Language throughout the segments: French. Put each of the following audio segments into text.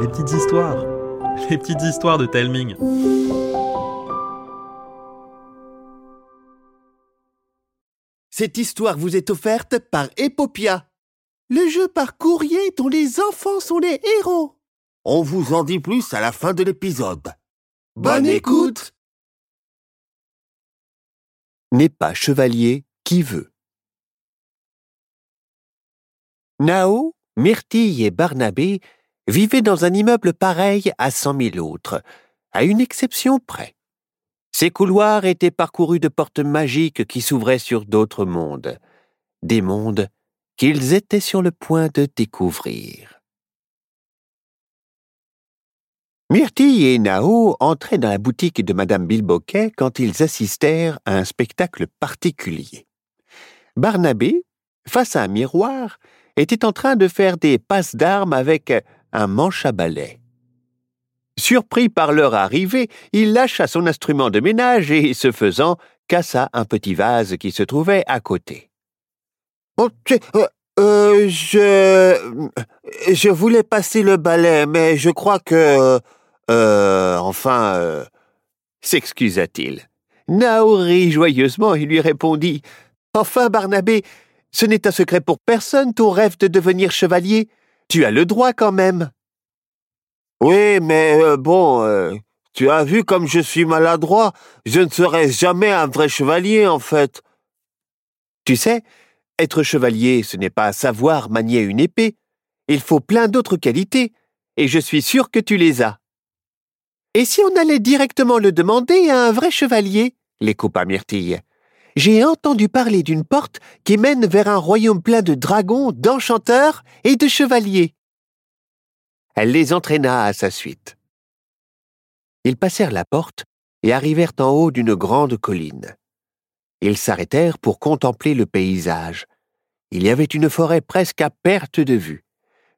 les petites histoires, les petites histoires de Telming. Cette histoire vous est offerte par Epopia, le jeu par courrier dont les enfants sont les héros. On vous en dit plus à la fin de l'épisode. Bonne écoute N'est pas chevalier qui veut. Nao, Myrtille et Barnabé vivaient dans un immeuble pareil à cent mille autres, à une exception près. Ces couloirs étaient parcourus de portes magiques qui s'ouvraient sur d'autres mondes, des mondes qu'ils étaient sur le point de découvrir. Myrtille et Nao entraient dans la boutique de Madame Bilboquet quand ils assistèrent à un spectacle particulier. Barnabé, face à un miroir, était en train de faire des passes d'armes avec un manche à balai. Surpris par leur arrivée, il lâcha son instrument de ménage et, ce faisant, cassa un petit vase qui se trouvait à côté. Oh, euh, euh, je. Je voulais passer le balai, mais je crois que. Euh, enfin. S'excusa-t-il. Nao rit joyeusement et lui répondit Enfin, Barnabé, ce n'est un secret pour personne ton rêve de devenir chevalier. Tu as le droit quand même. Oui, mais euh, bon, euh, tu as vu comme je suis maladroit. Je ne serai jamais un vrai chevalier, en fait. Tu sais, être chevalier, ce n'est pas savoir manier une épée. Il faut plein d'autres qualités, et je suis sûr que tu les as. Et si on allait directement le demander à un vrai chevalier? Les coupa Myrtille j'ai entendu parler d'une porte qui mène vers un royaume plein de dragons, d'enchanteurs et de chevaliers. Elle les entraîna à sa suite. Ils passèrent la porte et arrivèrent en haut d'une grande colline. Ils s'arrêtèrent pour contempler le paysage. Il y avait une forêt presque à perte de vue.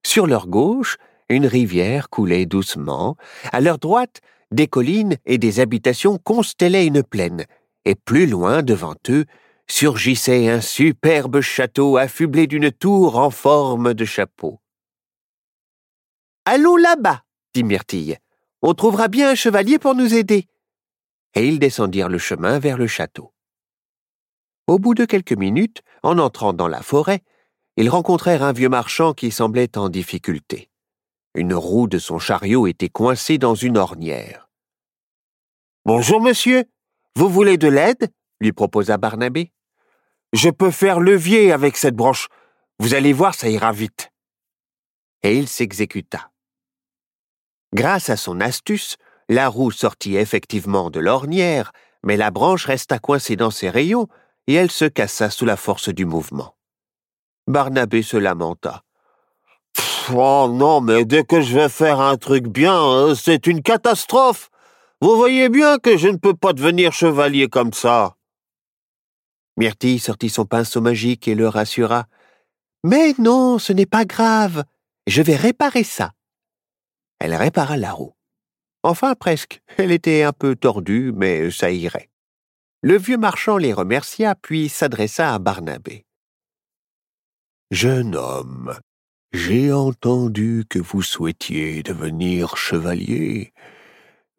Sur leur gauche, une rivière coulait doucement. À leur droite, des collines et des habitations constellaient une plaine, et plus loin devant eux surgissait un superbe château affublé d'une tour en forme de chapeau. Allons là-bas, dit Myrtille. On trouvera bien un chevalier pour nous aider. Et ils descendirent le chemin vers le château. Au bout de quelques minutes, en entrant dans la forêt, ils rencontrèrent un vieux marchand qui semblait en difficulté. Une roue de son chariot était coincée dans une ornière. Bonjour, monsieur, vous voulez de l'aide? lui proposa Barnabé. Je peux faire levier avec cette branche. Vous allez voir, ça ira vite. Et il s'exécuta. Grâce à son astuce, la roue sortit effectivement de l'ornière, mais la branche resta coincée dans ses rayons et elle se cassa sous la force du mouvement. Barnabé se lamenta. Oh non, mais dès que je vais faire un truc bien, euh, c'est une catastrophe. Vous voyez bien que je ne peux pas devenir chevalier comme ça. Myrtille sortit son pinceau magique et le rassura. Mais non, ce n'est pas grave. Je vais réparer ça. Elle répara la roue. Enfin, presque. Elle était un peu tordue, mais ça irait. Le vieux marchand les remercia, puis s'adressa à Barnabé. Jeune homme, j'ai entendu que vous souhaitiez devenir chevalier.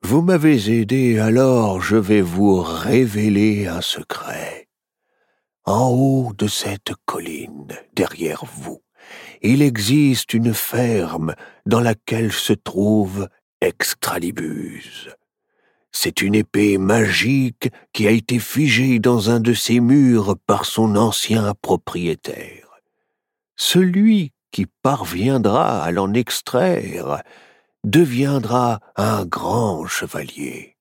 Vous m'avez aidé, alors je vais vous révéler un secret. En haut de cette colline, derrière vous, il existe une ferme dans laquelle se trouve Extralibuse. C'est une épée magique qui a été figée dans un de ses murs par son ancien propriétaire. Celui qui parviendra à l'en extraire deviendra un grand chevalier.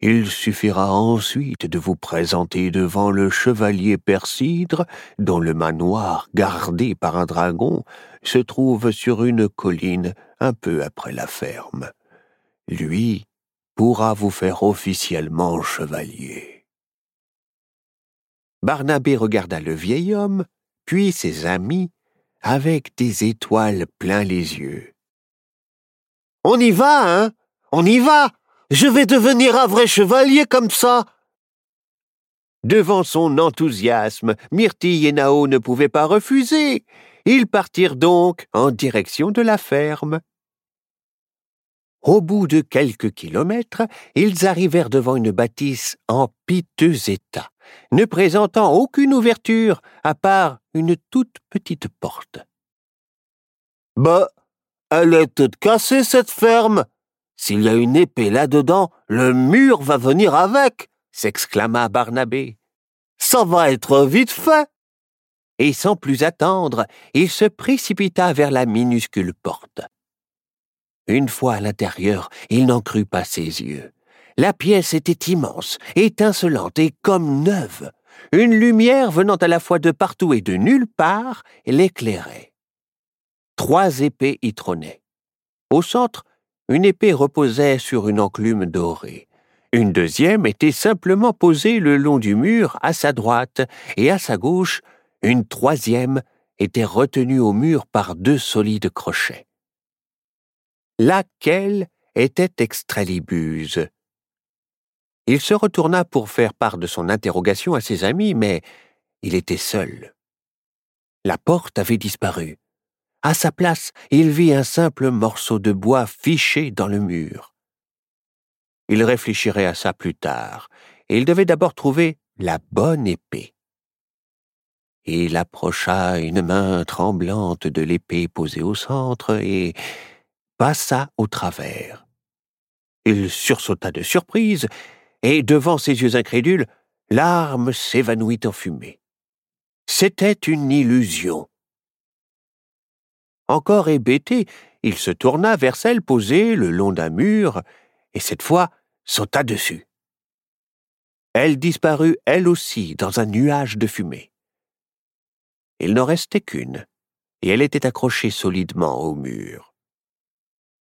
Il suffira ensuite de vous présenter devant le chevalier Persidre, dont le manoir, gardé par un dragon, se trouve sur une colline un peu après la ferme. Lui pourra vous faire officiellement chevalier. Barnabé regarda le vieil homme, puis ses amis, avec des étoiles plein les yeux. On y va, hein? On y va Je vais devenir un vrai chevalier comme ça Devant son enthousiasme, Myrtille et Nao ne pouvaient pas refuser. Ils partirent donc en direction de la ferme. Au bout de quelques kilomètres, ils arrivèrent devant une bâtisse en piteux état, ne présentant aucune ouverture à part une toute petite porte. Bah, elle est toute cassée, cette ferme. S'il y a une épée là-dedans, le mur va venir avec, s'exclama Barnabé. Ça va être vite fait. Et sans plus attendre, il se précipita vers la minuscule porte. Une fois à l'intérieur, il n'en crut pas ses yeux. La pièce était immense, étincelante et comme neuve. Une lumière venant à la fois de partout et de nulle part l'éclairait. Trois épées y trônaient. Au centre, une épée reposait sur une enclume dorée. Une deuxième était simplement posée le long du mur à sa droite, et à sa gauche, une troisième était retenue au mur par deux solides crochets laquelle était Extralibuse? Il se retourna pour faire part de son interrogation à ses amis, mais il était seul. La porte avait disparu. À sa place, il vit un simple morceau de bois fiché dans le mur. Il réfléchirait à ça plus tard, et il devait d'abord trouver la bonne épée. Il approcha une main tremblante de l'épée posée au centre et passa au travers. Il sursauta de surprise, et devant ses yeux incrédules, l'arme s'évanouit en fumée. C'était une illusion. Encore hébété, il se tourna vers celle posée le long d'un mur, et cette fois sauta dessus. Elle disparut elle aussi dans un nuage de fumée. Il n'en restait qu'une, et elle était accrochée solidement au mur.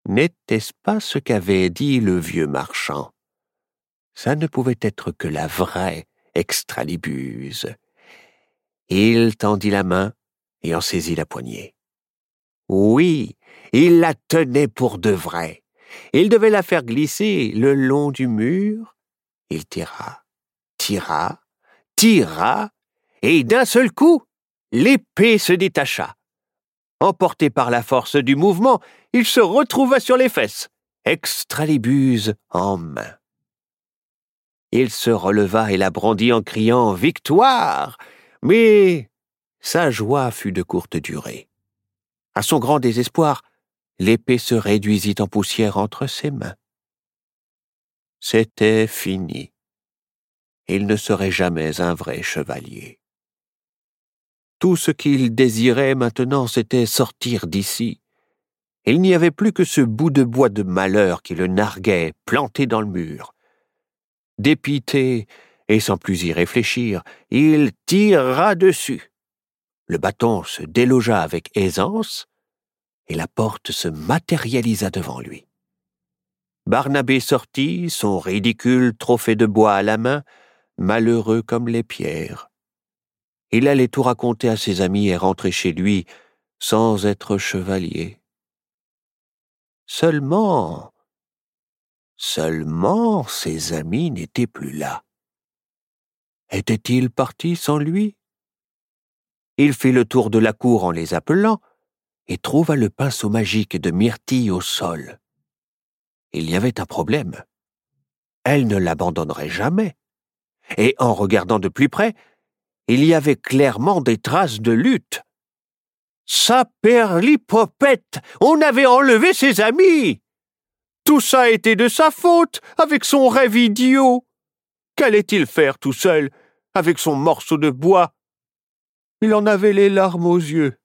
N'était-ce pas ce qu'avait dit le vieux marchand? Ça ne pouvait être que la vraie extralibuse. Il tendit la main et en saisit la poignée. Oui, il la tenait pour de vrai. Il devait la faire glisser le long du mur. Il tira, tira, tira, et d'un seul coup, l'épée se détacha. Emporté par la force du mouvement, il se retrouva sur les fesses, extralibuse en main. Il se releva et la brandit en criant Victoire. Mais sa joie fut de courte durée. À son grand désespoir, l'épée se réduisit en poussière entre ses mains. C'était fini. Il ne serait jamais un vrai chevalier. Tout ce qu'il désirait maintenant, c'était sortir d'ici. Il n'y avait plus que ce bout de bois de malheur qui le narguait, planté dans le mur. Dépité, et sans plus y réfléchir, il tira dessus. Le bâton se délogea avec aisance, et la porte se matérialisa devant lui. Barnabé sortit, son ridicule trophée de bois à la main, malheureux comme les pierres. Il allait tout raconter à ses amis et rentrer chez lui sans être chevalier. Seulement, seulement ses amis n'étaient plus là. Étaient-ils partis sans lui? Il fit le tour de la cour en les appelant et trouva le pinceau magique de Myrtille au sol. Il y avait un problème. Elle ne l'abandonnerait jamais. Et en regardant de plus près, il y avait clairement des traces de lutte. Sa perlipopette, on avait enlevé ses amis. Tout ça était de sa faute, avec son rêve idiot. Qu'allait-il faire tout seul, avec son morceau de bois? Il en avait les larmes aux yeux.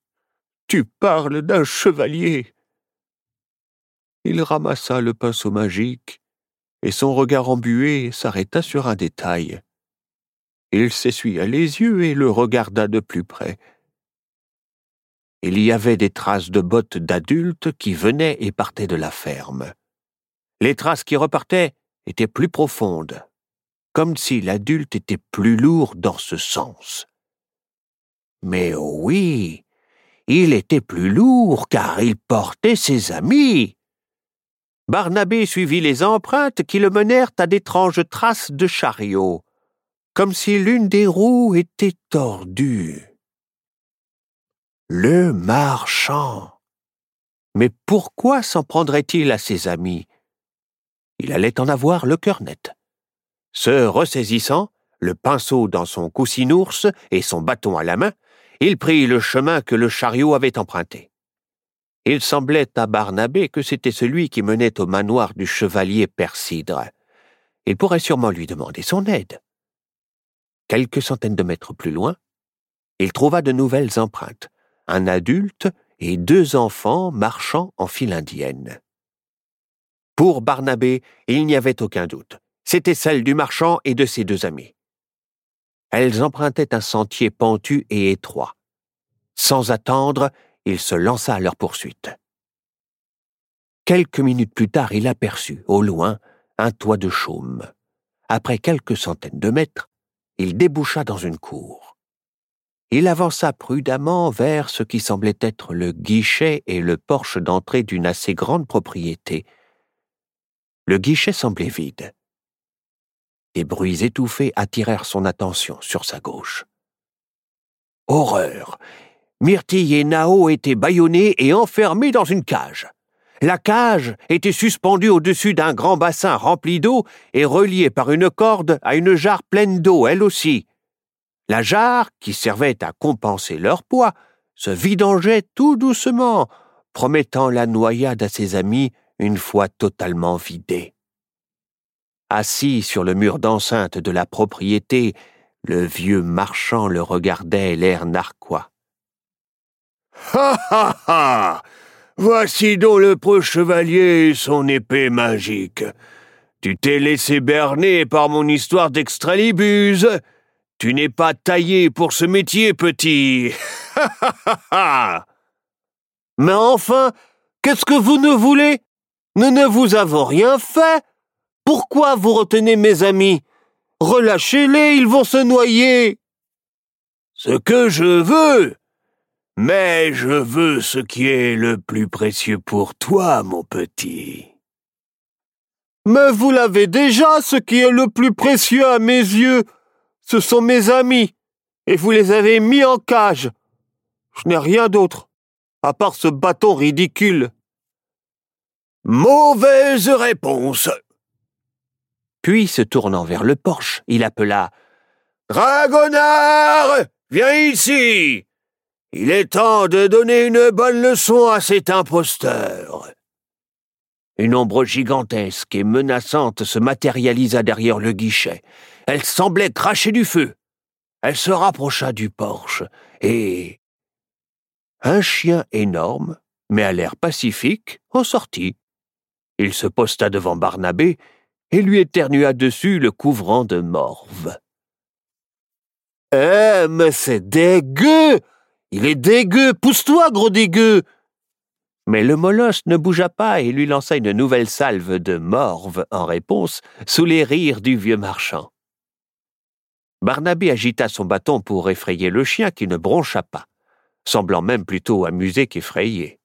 Tu parles d'un chevalier. Il ramassa le pinceau magique, et son regard embué s'arrêta sur un détail. Il s'essuya les yeux et le regarda de plus près. Il y avait des traces de bottes d'adultes qui venaient et partaient de la ferme. Les traces qui repartaient étaient plus profondes, comme si l'adulte était plus lourd dans ce sens. Mais oui, il était plus lourd car il portait ses amis. Barnabé suivit les empreintes qui le menèrent à d'étranges traces de chariot comme si l'une des roues était tordue. Le marchand. Mais pourquoi s'en prendrait-il à ses amis? Il allait en avoir le cœur net. Se ressaisissant, le pinceau dans son coussinours et son bâton à la main, il prit le chemin que le chariot avait emprunté. Il semblait à Barnabé que c'était celui qui menait au manoir du chevalier Persidre. Il pourrait sûrement lui demander son aide. Quelques centaines de mètres plus loin, il trouva de nouvelles empreintes, un adulte et deux enfants marchant en file indienne. Pour Barnabé, il n'y avait aucun doute. C'était celle du marchand et de ses deux amis. Elles empruntaient un sentier pentu et étroit. Sans attendre, il se lança à leur poursuite. Quelques minutes plus tard, il aperçut, au loin, un toit de chaume. Après quelques centaines de mètres, il déboucha dans une cour. Il avança prudemment vers ce qui semblait être le guichet et le porche d'entrée d'une assez grande propriété. Le guichet semblait vide. Des bruits étouffés attirèrent son attention sur sa gauche. Horreur Myrtille et Nao étaient bâillonnés et enfermés dans une cage. La cage était suspendue au-dessus d'un grand bassin rempli d'eau et reliée par une corde à une jarre pleine d'eau, elle aussi. La jarre, qui servait à compenser leur poids, se vidangeait tout doucement, promettant la noyade à ses amis une fois totalement vidée. Assis sur le mur d'enceinte de la propriété, le vieux marchand le regardait l'air narquois. Ha ha ha Voici donc le preux chevalier et son épée magique. Tu t'es laissé berner par mon histoire d'extralibuse. Tu n'es pas taillé pour ce métier, petit. Ha ha ha Mais enfin, qu'est-ce que vous ne voulez? Nous ne vous avons rien fait. Pourquoi vous retenez mes amis? Relâchez-les, ils vont se noyer. Ce que je veux, mais je veux ce qui est le plus précieux pour toi, mon petit. Mais vous l'avez déjà, ce qui est le plus précieux à mes yeux. Ce sont mes amis, et vous les avez mis en cage. Je n'ai rien d'autre, à part ce bâton ridicule. Mauvaise réponse. Puis, se tournant vers le porche, il appela Dragonard, viens ici. Il est temps de donner une bonne leçon à cet imposteur. Une ombre gigantesque et menaçante se matérialisa derrière le guichet. Elle semblait cracher du feu. Elle se rapprocha du porche, et un chien énorme, mais à l'air pacifique, en sortit. Il se posta devant Barnabé et lui éternua dessus le couvrant de morve. Eh, mais c'est dégueu il est dégueu, pousse-toi, gros dégueu Mais le molosse ne bougea pas et lui lança une nouvelle salve de morve en réponse, sous les rires du vieux marchand. Barnabé agita son bâton pour effrayer le chien qui ne broncha pas, semblant même plutôt amusé qu'effrayé.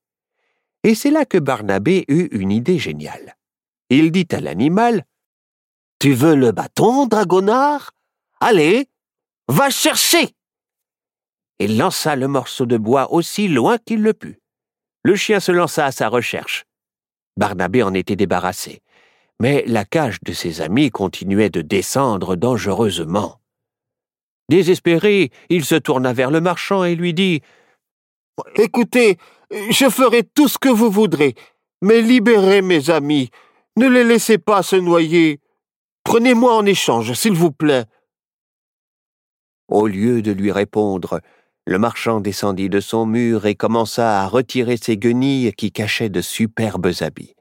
Et c'est là que Barnabé eut une idée géniale. Il dit à l'animal Tu veux le bâton, dragonard? Allez, va chercher il lança le morceau de bois aussi loin qu'il le put. Le chien se lança à sa recherche. Barnabé en était débarrassé, mais la cage de ses amis continuait de descendre dangereusement. Désespéré, il se tourna vers le marchand et lui dit Écoutez, je ferai tout ce que vous voudrez, mais libérez mes amis. Ne les laissez pas se noyer. Prenez-moi en échange, s'il vous plaît. Au lieu de lui répondre, le marchand descendit de son mur et commença à retirer ses guenilles qui cachaient de superbes habits.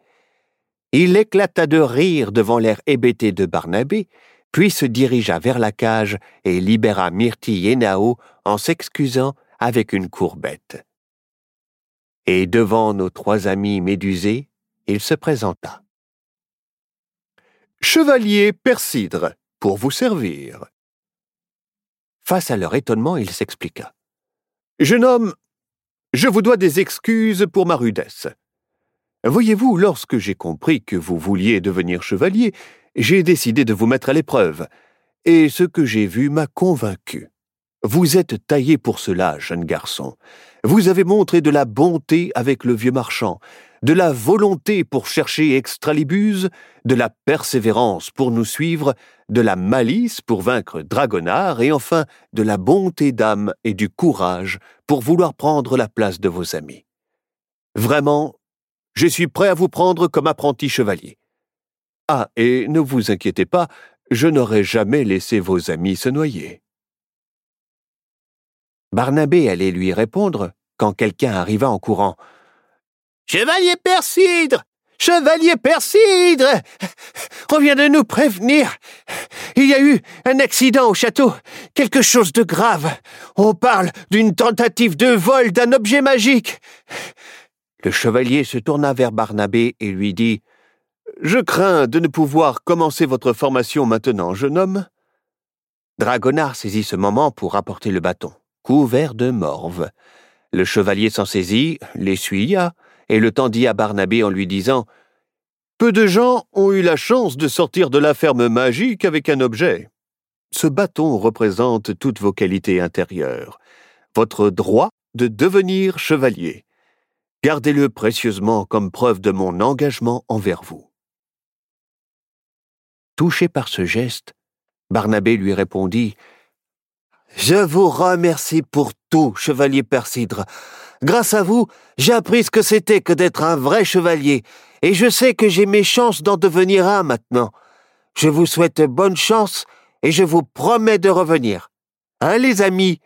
Il éclata de rire devant l'air hébété de Barnabé, puis se dirigea vers la cage et libéra Myrtille et Nao en s'excusant avec une courbette. Et devant nos trois amis médusés, il se présenta. Chevalier Persidre, pour vous servir. Face à leur étonnement, il s'expliqua. Jeune homme, je vous dois des excuses pour ma rudesse. Voyez-vous, lorsque j'ai compris que vous vouliez devenir chevalier, j'ai décidé de vous mettre à l'épreuve, et ce que j'ai vu m'a convaincu. Vous êtes taillé pour cela, jeune garçon. Vous avez montré de la bonté avec le vieux marchand, de la volonté pour chercher Extralibuse, de la persévérance pour nous suivre, de la malice pour vaincre Dragonard, et enfin de la bonté d'âme et du courage pour vouloir prendre la place de vos amis. Vraiment, je suis prêt à vous prendre comme apprenti chevalier. Ah, et ne vous inquiétez pas, je n'aurais jamais laissé vos amis se noyer. Barnabé allait lui répondre quand quelqu'un arriva en courant. Chevalier Persidre Chevalier Persidre On vient de nous prévenir. Il y a eu un accident au château. Quelque chose de grave. On parle d'une tentative de vol d'un objet magique. Le chevalier se tourna vers Barnabé et lui dit Je crains de ne pouvoir commencer votre formation maintenant, jeune homme. Dragonard saisit ce moment pour apporter le bâton, couvert de morve. Le chevalier s'en saisit, l'essuya, et le tendit à Barnabé en lui disant Peu de gens ont eu la chance de sortir de la ferme magique avec un objet. Ce bâton représente toutes vos qualités intérieures, votre droit de devenir chevalier. Gardez-le précieusement comme preuve de mon engagement envers vous. Touché par ce geste, Barnabé lui répondit Je vous remercie pour tout, chevalier Persidre. Grâce à vous, j'ai appris ce que c'était que d'être un vrai chevalier, et je sais que j'ai mes chances d'en devenir un maintenant. Je vous souhaite bonne chance, et je vous promets de revenir. Hein, les amis?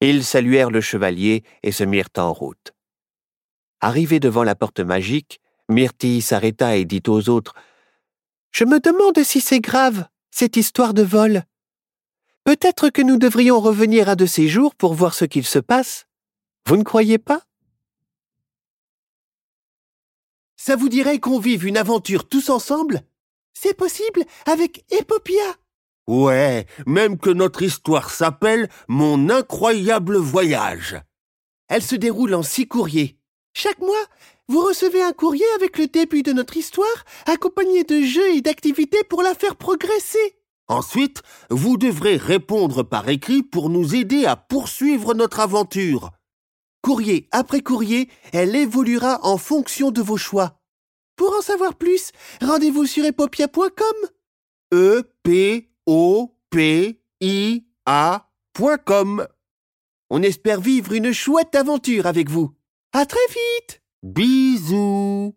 Ils saluèrent le chevalier et se mirent en route. Arrivé devant la porte magique, Myrtille s'arrêta et dit aux autres Je me demande si c'est grave, cette histoire de vol. Peut-être que nous devrions revenir à de ces jours pour voir ce qu'il se passe. Vous ne croyez pas? Ça vous dirait qu'on vive une aventure tous ensemble? C'est possible avec Epopia? Ouais, même que notre histoire s'appelle Mon incroyable voyage. Elle se déroule en six courriers. Chaque mois, vous recevez un courrier avec le début de notre histoire, accompagné de jeux et d'activités pour la faire progresser. Ensuite, vous devrez répondre par écrit pour nous aider à poursuivre notre aventure. Courrier après courrier, elle évoluera en fonction de vos choix. Pour en savoir plus, rendez-vous sur epopia.com. E P O P I A.com. On espère vivre une chouette aventure avec vous. À très vite. Bisous.